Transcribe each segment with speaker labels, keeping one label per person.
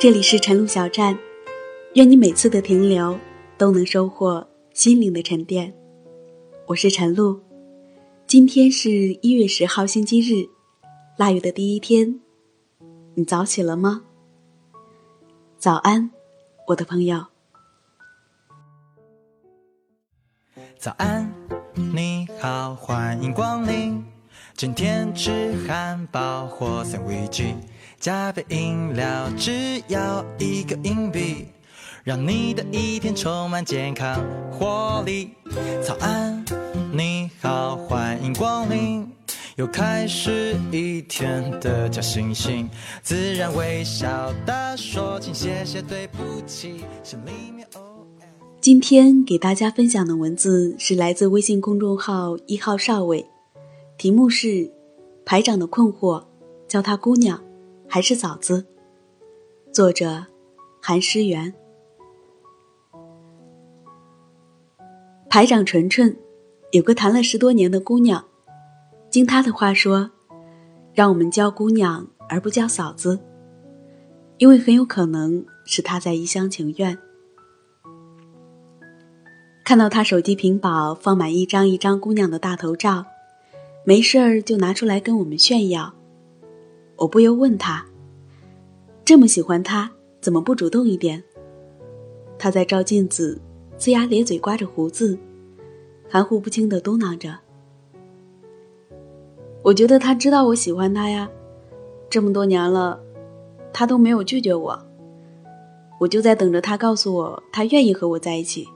Speaker 1: 这里是晨露小站，愿你每次的停留都能收获心灵的沉淀。我是晨露，今天是一月十号星期日，腊月的第一天，你早起了吗？早安，我的朋友。
Speaker 2: 早安，你好，欢迎光临。今天吃汉堡或三明治。加杯饮料，只要一个硬币，让你的一天充满健康活力。早安，你好，欢迎光临，又开始一天的假惺惺，自然微笑的说请谢谢对不起，心里面。
Speaker 1: 今天给大家分享的文字是来自微信公众号一号少伟，题目是排长的困惑，叫她姑娘。还是嫂子。作者：韩诗媛。排长纯纯有个谈了十多年的姑娘，经他的话说，让我们叫姑娘而不叫嫂子，因为很有可能是他在一厢情愿。看到他手机屏保放满一张一张姑娘的大头照，没事儿就拿出来跟我们炫耀。我不由问他：“这么喜欢他，怎么不主动一点？”他在照镜子，龇牙咧嘴，刮着胡子，含糊不清的嘟囔着：“我觉得他知道我喜欢他呀，这么多年了，他都没有拒绝我，我就在等着他告诉我他愿意和我在一起。”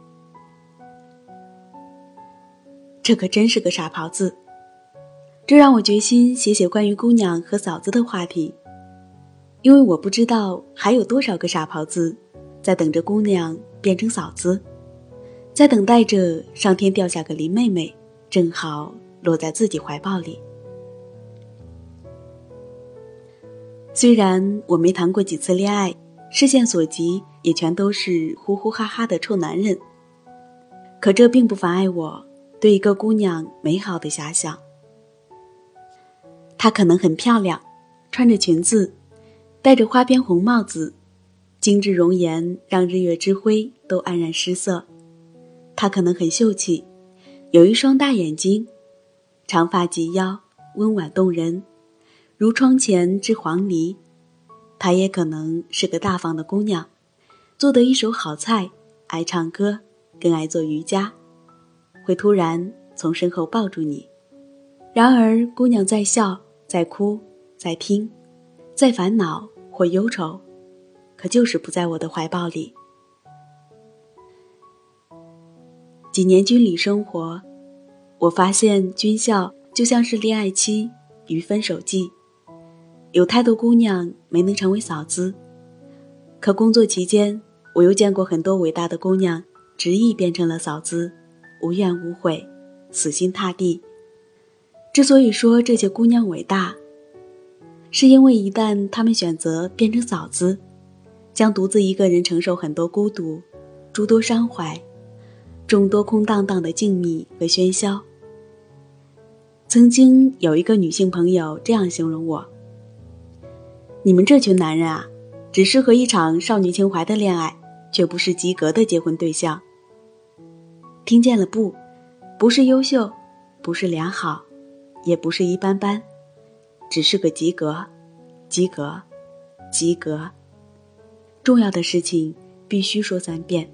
Speaker 1: 这可真是个傻狍子。这让我决心写写关于姑娘和嫂子的话题，因为我不知道还有多少个傻狍子，在等着姑娘变成嫂子，在等待着上天掉下个林妹妹，正好落在自己怀抱里。虽然我没谈过几次恋爱，视线所及也全都是呼呼哈哈的臭男人，可这并不妨碍我对一个姑娘美好的遐想。她可能很漂亮，穿着裙子，戴着花边红帽子，精致容颜让日月之辉都黯然失色。她可能很秀气，有一双大眼睛，长发及腰，温婉动人，如窗前之黄鹂。她也可能是个大方的姑娘，做得一手好菜，爱唱歌，更爱做瑜伽，会突然从身后抱住你。然而，姑娘在笑。在哭，在听，在烦恼或忧愁，可就是不在我的怀抱里。几年军旅生活，我发现军校就像是恋爱期与分手季，有太多姑娘没能成为嫂子。可工作期间，我又见过很多伟大的姑娘执意变成了嫂子，无怨无悔，死心塌地。之所以说这些姑娘伟大，是因为一旦他们选择变成嫂子，将独自一个人承受很多孤独、诸多伤怀、众多空荡荡的静谧和喧嚣。曾经有一个女性朋友这样形容我：“你们这群男人啊，只适合一场少女情怀的恋爱，却不是及格的结婚对象。”听见了不？不是优秀，不是良好。也不是一般般，只是个及格，及格，及格。重要的事情必须说三遍。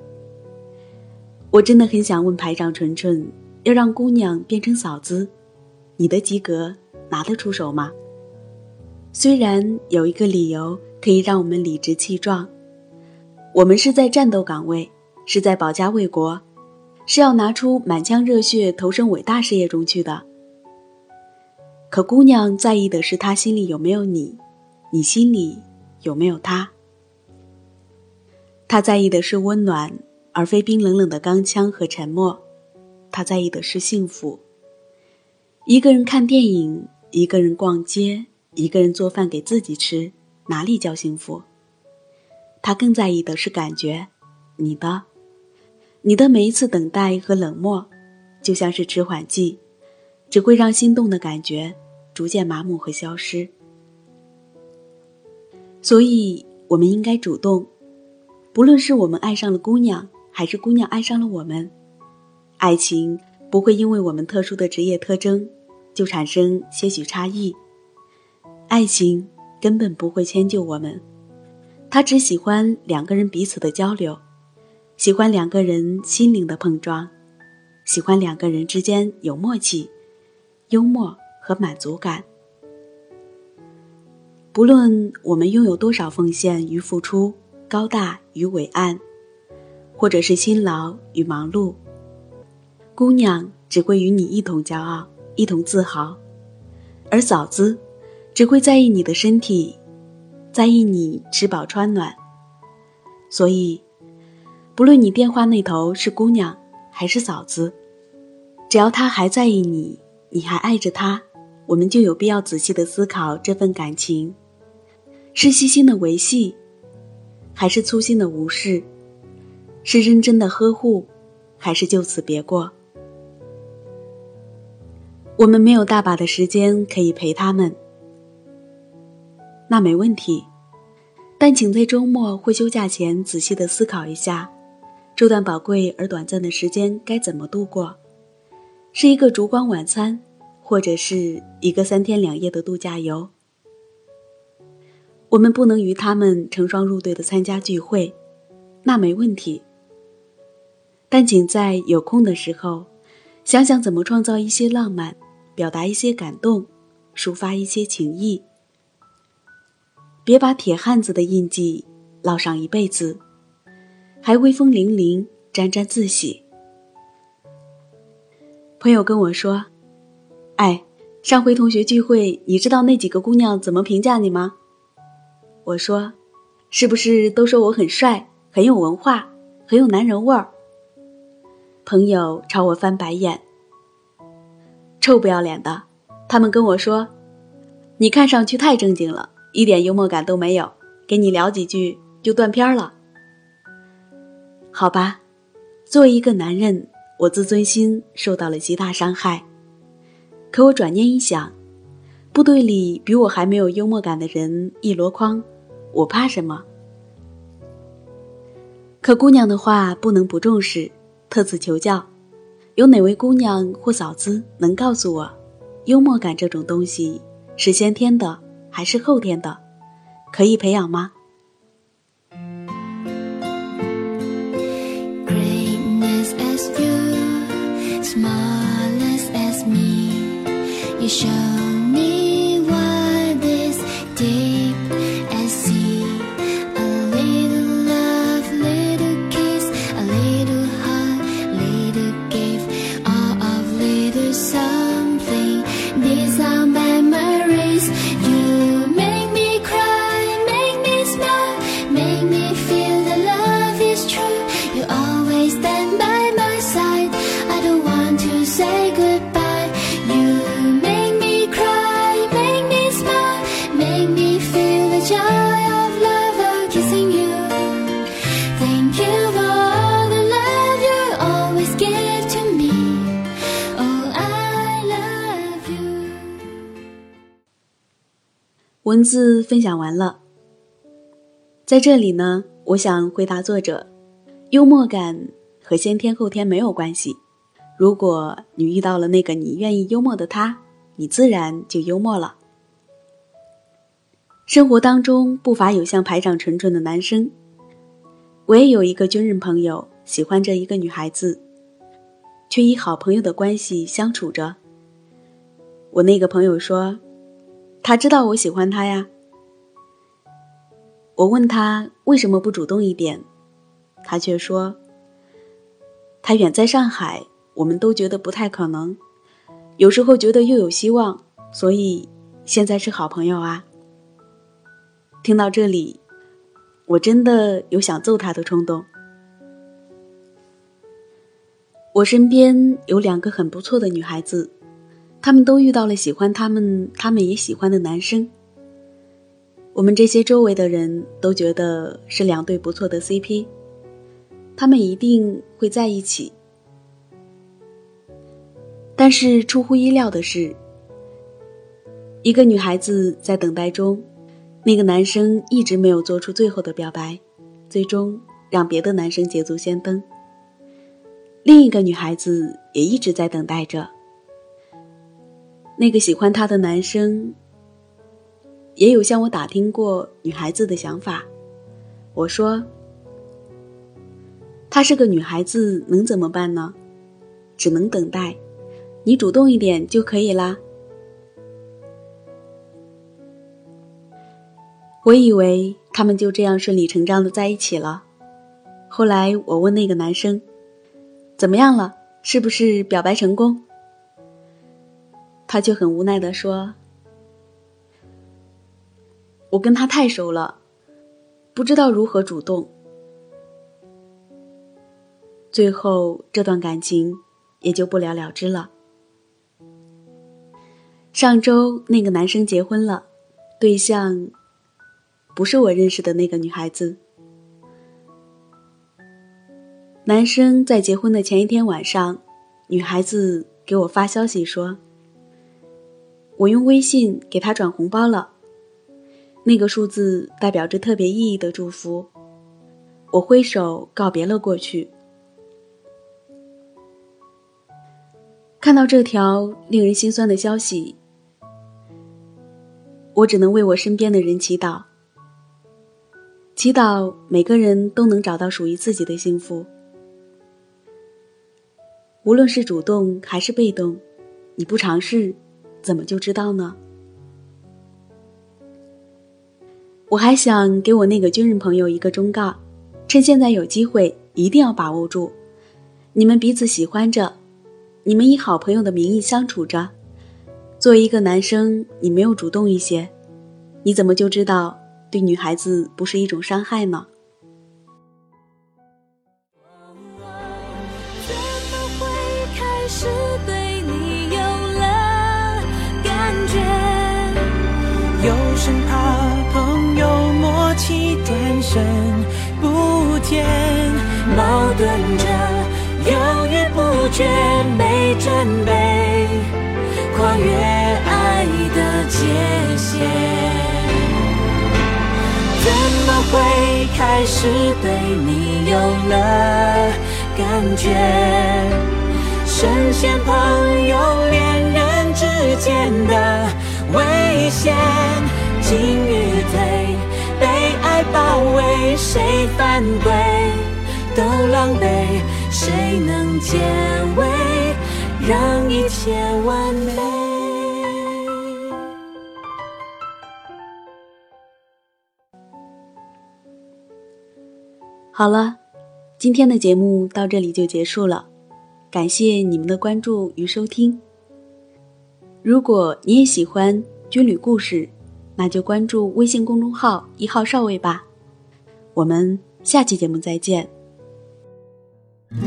Speaker 1: 我真的很想问排长纯纯，要让姑娘变成嫂子，你的及格拿得出手吗？虽然有一个理由可以让我们理直气壮，我们是在战斗岗位，是在保家卫国，是要拿出满腔热血投身伟大事业中去的。可姑娘在意的是他心里有没有你，你心里有没有他。她在意的是温暖，而非冰冷冷的钢枪和沉默。她在意的是幸福。一个人看电影，一个人逛街，一个人做饭给自己吃，哪里叫幸福？她更在意的是感觉，你的，你的每一次等待和冷漠，就像是迟缓剂。只会让心动的感觉逐渐麻木和消失。所以，我们应该主动，不论是我们爱上了姑娘，还是姑娘爱上了我们，爱情不会因为我们特殊的职业特征就产生些许差异。爱情根本不会迁就我们，他只喜欢两个人彼此的交流，喜欢两个人心灵的碰撞，喜欢两个人之间有默契、幽默和满足感。不论我们拥有多少奉献与付出，高大与伟岸，或者是辛劳与忙碌，姑娘只会与你一同骄傲，一同自豪，而嫂子只会在意你的身体，在意你吃饱穿暖。所以，不论你电话那头是姑娘还是嫂子，只要她还在意你，你还爱着他，我们就有必要仔细的思考这份感情。是细心的维系，还是粗心的无视？是认真的呵护，还是就此别过？我们没有大把的时间可以陪他们，那没问题。但请在周末或休假前仔细的思考一下，这段宝贵而短暂的时间该怎么度过？是一个烛光晚餐，或者是一个三天两夜的度假游？我们不能与他们成双入对的参加聚会，那没问题。但请在有空的时候，想想怎么创造一些浪漫，表达一些感动，抒发一些情谊。别把铁汉子的印记烙上一辈子，还威风凛凛、沾沾自喜。朋友跟我说：“哎，上回同学聚会，你知道那几个姑娘怎么评价你吗？”我说：“是不是都说我很帅、很有文化、很有男人味儿？”朋友朝我翻白眼。臭不要脸的！他们跟我说：“你看上去太正经了，一点幽默感都没有，给你聊几句就断片了。”好吧，作为一个男人，我自尊心受到了极大伤害。可我转念一想，部队里比我还没有幽默感的人一箩筐。我怕什么？可姑娘的话不能不重视，特此求教，有哪位姑娘或嫂子能告诉我，幽默感这种东西是先天的还是后天的？可以培养吗？Smallest as me, you show. 文字分享完了，在这里呢，我想回答作者：幽默感和先天后天没有关系。如果你遇到了那个你愿意幽默的他，你自然就幽默了。生活当中不乏有像排长纯纯的男生，我也有一个军人朋友，喜欢着一个女孩子，却以好朋友的关系相处着。我那个朋友说。他知道我喜欢他呀。我问他为什么不主动一点，他却说：“他远在上海，我们都觉得不太可能。有时候觉得又有希望，所以现在是好朋友啊。”听到这里，我真的有想揍他的冲动。我身边有两个很不错的女孩子。他们都遇到了喜欢他们，他们也喜欢的男生。我们这些周围的人都觉得是两对不错的 CP，他们一定会在一起。但是出乎意料的是，一个女孩子在等待中，那个男生一直没有做出最后的表白，最终让别的男生捷足先登。另一个女孩子也一直在等待着。那个喜欢她的男生也有向我打听过女孩子的想法。我说：“她是个女孩子，能怎么办呢？只能等待，你主动一点就可以啦。”我以为他们就这样顺理成章的在一起了。后来我问那个男生：“怎么样了？是不是表白成功？”他却很无奈的说：“我跟他太熟了，不知道如何主动。”最后这段感情也就不了了之了。上周那个男生结婚了，对象。不是我认识的那个女孩子。男生在结婚的前一天晚上，女孩子给我发消息说：“我用微信给他转红包了，那个数字代表着特别意义的祝福。”我挥手告别了过去。看到这条令人心酸的消息，我只能为我身边的人祈祷。祈祷每个人都能找到属于自己的幸福。无论是主动还是被动，你不尝试，怎么就知道呢？我还想给我那个军人朋友一个忠告：趁现在有机会，一定要把握住。你们彼此喜欢着，你们以好朋友的名义相处着。作为一个男生，你没有主动一些，你怎么就知道？对女孩子不是一种伤害呢？
Speaker 3: 豫不决，没准备跨越爱的界限。怎么会开始对你有了感觉？深陷朋友、恋人之间的危险，进与退，被爱包围，谁反对都狼狈，谁能结尾，让一切完美？
Speaker 1: 好了，今天的节目到这里就结束了，感谢你们的关注与收听。如果你也喜欢军旅故事，那就关注微信公众号“一号少尉”吧。我们下期节目再见。
Speaker 4: 当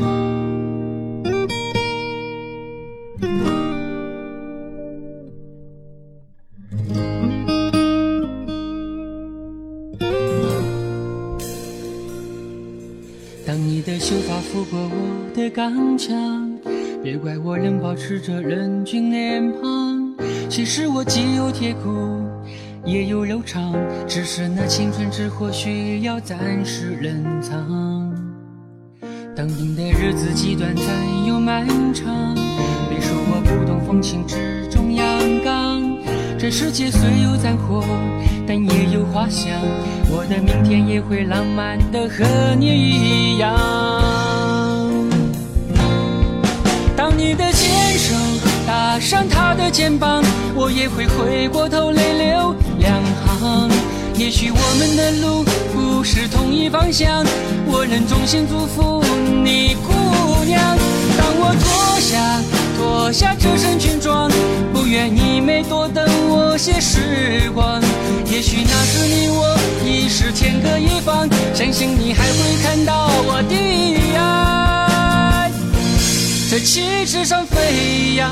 Speaker 4: 你的秀发拂过我的钢枪，别怪我仍保持着人君脸庞。其实我既有铁骨，也有柔肠，只是那青春之火需要暂时冷藏。当兵的日子既短暂又漫长，别说我不懂风情之中阳刚。这世界虽有战火，但也有花香，我的明天也会浪漫的和你一样。当你的牵手搭上他的肩膀，我也会回过头泪流两行。也许我们的路不是同一方向，我仍衷心祝福你，姑娘。当我脱下脱下这身军装，不愿你每多等我些时光。也许那时你我已是天各一方，相信你还会看到我的爱。在旗帜上飞扬。